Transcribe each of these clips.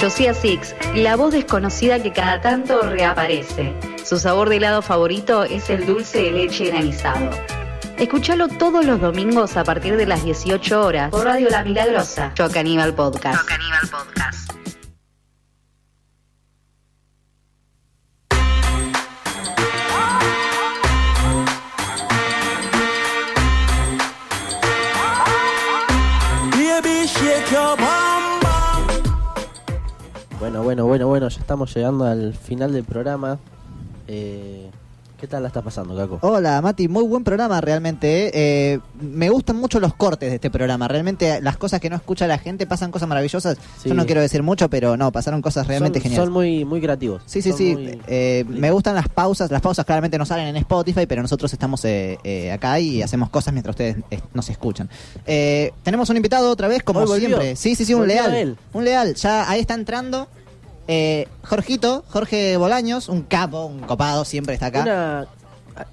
Josiah Six, la voz desconocida que cada tanto reaparece. Su sabor de helado favorito es el dulce de leche granizado. Escúchalo todos los domingos a partir de las 18 horas por Radio La Milagrosa, Chocaníbal Podcast. Chocaníbal Podcast. Bueno, bueno, bueno, bueno, ya estamos llegando al final del programa. Eh, ¿Qué tal la está pasando, Caco? Hola, Mati, muy buen programa realmente. ¿eh? Eh, me gustan mucho los cortes de este programa. Realmente las cosas que no escucha la gente pasan cosas maravillosas. Sí. Yo no quiero decir mucho, pero no, pasaron cosas realmente son, geniales. Son muy, muy creativos. Sí, sí, Son sí. muy- Eh, me gustan las pausas. Las pausas claramente no salen en Spotify, pero nosotros estamos eh, eh, acá y hacemos cosas mientras ustedes eh, nos escuchan. Eh, tenemos un invitado otra vez, como siempre. Sí, sí, sí, un Volvió leal. Un leal. Ya ahí está entrando. Eh, Jorgito, Jorge Bolaños, un capo, un copado, siempre está acá. Una,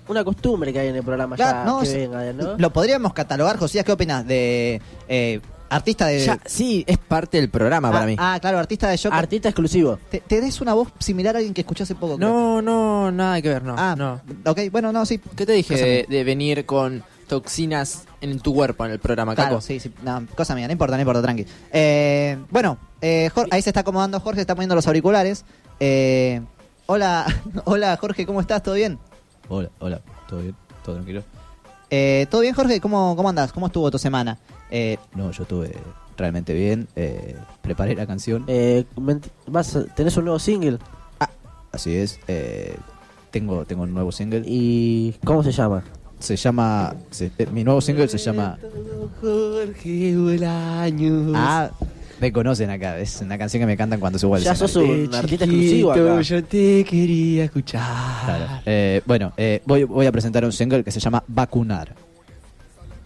una costumbre que hay en el programa Claro, ya no, que venga, ¿no? Lo podríamos catalogar, Josías, ¿qué opinas? De eh, artista de... Ya, sí, es parte del programa para ah, mí. ah, claro, artista de shock. Artista exclusivo. te, te des una voz similar a alguien que escuché hace poco. creo. No, no, nada que ver, no. Ah, no. ok, bueno, no, sí. ¿Qué te dije de, de venir con toxinas en tu cuerpo en el programa, Claro, Caco? sí, sí, no, cosa mía, no importa, no importa, tranqui. Eh, bueno, eh, Jor- ahí se está acomodando Jorge, está poniendo los auriculares. Eh, hola, hola Jorge, ¿cómo estás? ¿Todo bien? Hola, hola, ¿todo bien? ¿Todo tranquilo? Eh, ¿Todo bien, Jorge? ¿Cómo, ¿Cómo andás? ¿Cómo estuvo tu semana? Eh, No, yo estuve realmente bien. eh, preparé la canción. Eh, vas ¿Tenés un nuevo single? Así es. eh, tengo, tengo un nuevo single. ¿Y cómo se llama? Se llama. se- eh, mi nuevo single se llama. Jorge Bolaños. Ah, me conocen acá. Es una canción que me cantan cuando subo al Ya escenario. sos un artista exclusivo acá. yo te quería escuchar. Claro. Eh, bueno, eh, voy, voy a presentar un single que se llama Vacunar.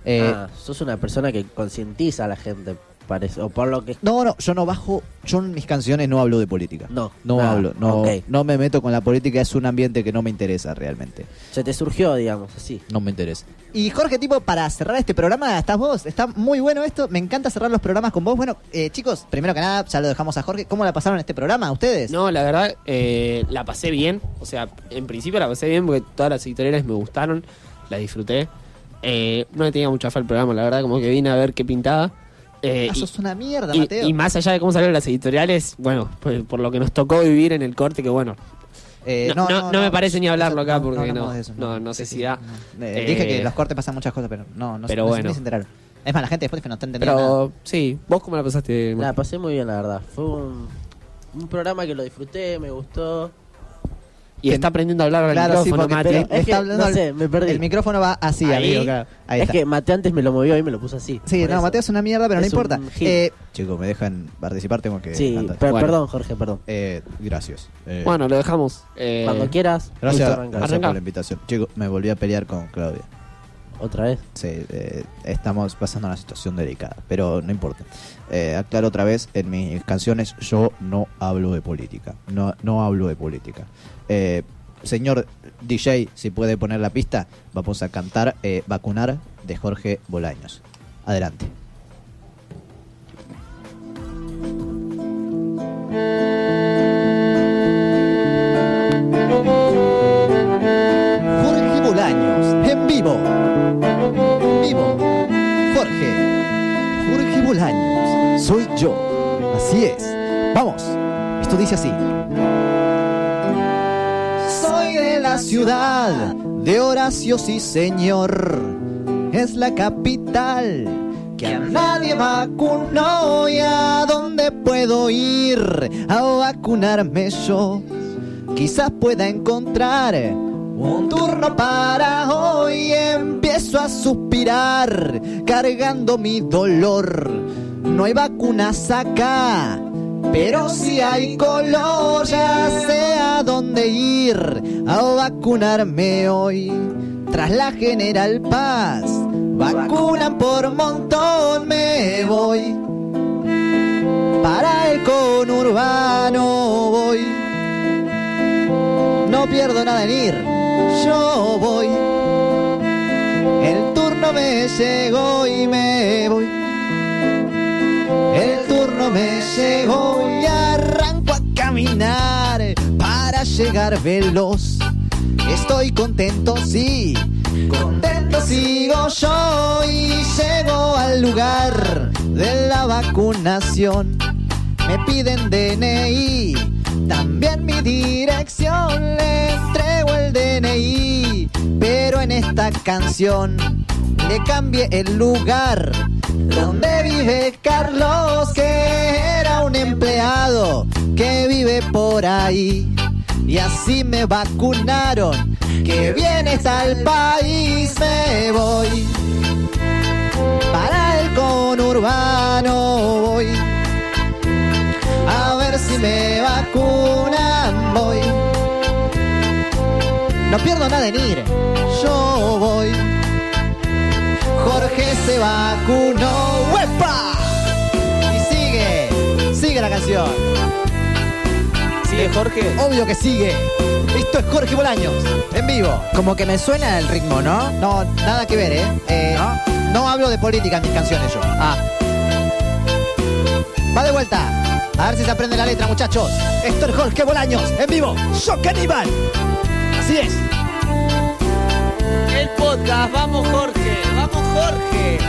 Eh, ah, sos una persona que concientiza a la gente, parece. O por lo que. No, no, yo no bajo. Yo en mis canciones no hablo de política. No. No hablo. No, no me meto con la política. Es un ambiente que no me interesa realmente. Se te surgió, digamos, así. No me interesa. y Jorge, tipo, para cerrar este programa, estás vos. Está muy bueno esto. Me encanta cerrar los programas con vos. Bueno, eh, chicos, primero que nada, ya lo dejamos a Jorge. ¿Cómo la pasaron este programa ustedes? No, la verdad, eh, la pasé bien. O sea, en principio la pasé bien porque todas las editoriales me gustaron, la disfruté. Eh, no le tenía mucha fe al programa, la verdad, como que vine a ver qué pintaba. Eh, Ah, y- sos una mierda, y, Mateo. y más allá de cómo salieron las editoriales, bueno, pues, por lo que nos tocó vivir en el corte, que bueno, Eh, no, no- no me parece ni hablarlo acá porque no- eso, no- no sé Sí, si da. Eh, Eh, dije que los cortes pasan muchas cosas, pero no, no, pero no- bueno. se enteraron. Es más, la gente de Spotify no está entendiendo nada. pero sí, ¿vos cómo la pasaste? La pasé muy bien, la verdad. Fue un, un programa que lo disfruté, me gustó. Y está aprendiendo a hablar al Claro, sí, micrófono, pero Es está que, hablando no al- sé, me perdí. El micrófono va así, Ahí. amigo. claro. Ahí es está. que Mateo antes me lo movió y me lo puso así. Sí, no, eso. Mateo es una mierda, pero no Es importa. Eh, Chicos, ¿me dejan participar? Tengo que Sí, cantar. per- Bueno. perdón, Jorge, perdón. Eh, gracias. Eh, Bueno, lo dejamos. Eh, Cuando quieras, gracias, gracias por la invitación. Chicos, me volví a pelear con Claudia. Otra vez. Sí, eh, estamos pasando una situación delicada, pero no importa. Eh, aclaro otra vez, en mis canciones yo no hablo de política. No, no hablo de política. Eh, señor DJ, si puede poner la pista, vamos a cantar eh, Vacunar de Jorge Bolaños. Adelante. Así es. Vamos. Esto dice así. Soy de la ciudad de Horacio, sí señor. Es la capital que a nadie vacunó y a dónde puedo ir a vacunarme yo. Quizás pueda encontrar un turno para hoy. Empiezo a suspirar, cargando mi dolor. No hay vacunas acá, pero si hay color, ya sé a dónde ir a vacunarme hoy. Tras la General Paz, vacunan por montón, me voy. Para el conurbano voy. No pierdo nada en ir, yo voy. El turno me llegó y me voy. Para llegar veloz. Estoy contento, sí, contento sigo yo y llego al lugar de la vacunación. Me piden DNI, también mi dirección, le entrego el DNI, pero en esta canción le cambié el lugar donde vive Carlos, Y así me vacunaron, que bien está el país, me voy. Para el conurbano voy. A ver si me vacunan, voy. No pierdo nada en ir, yo voy. Jorge se vacunó, ¡huepa! Y sigue, sigue la canción. Sigue Jorge. Obvio que sigue. Esto es Jorge Bolaños, en vivo. Como que me suena el ritmo, ¿no? No, nada que ver, ¿eh? Eh, ¿No? hablo de política en mis canciones yo. Ah, Va de vuelta. A ver si se aprende la letra, muchachos. Esto es Jorge Bolaños, en vivo. ¡Yo caníbal! Así es. El podcast, vamos Jorge, vamos Jorge.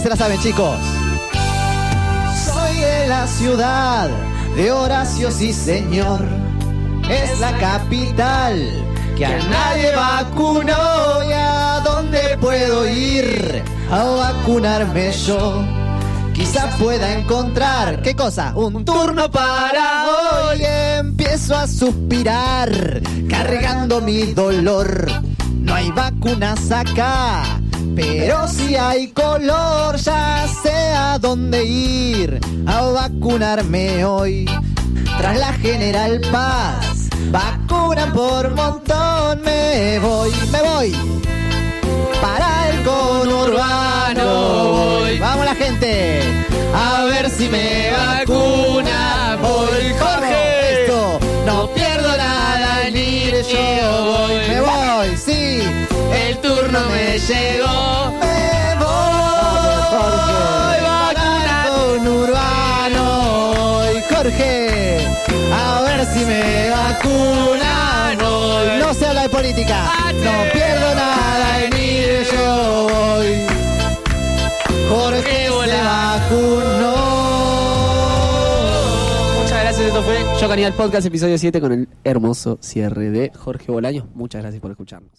Se la saben, chicos. Soy de la ciudad de Horacio, sí, señor. Es la capital que a nadie vacunó. ¿Y a dónde puedo ir a vacunarme yo? Quizá pueda encontrar, ¿qué cosa? Un turno para hoy. Empiezo a suspirar, cargando mi dolor. No hay vacunas acá, pero si hay color, ya sé a dónde ir a vacunarme hoy. Tras la General Paz, vacunan por montón, me voy, me voy. Para el conurbano voy. Vamos la gente, a ver si me vacuna. El turno me llegó. Me voy. Para el conurbano voy, Jorge. A ver si me vacunan hoy. No se habla de política. No pierdo nada en ir, yo voy. Jorge se vacunó. Muchas gracias, esto fue Yo el Podcast, episodio 7 con el hermoso cierre de Jorge Bolaños. Muchas gracias por escucharnos.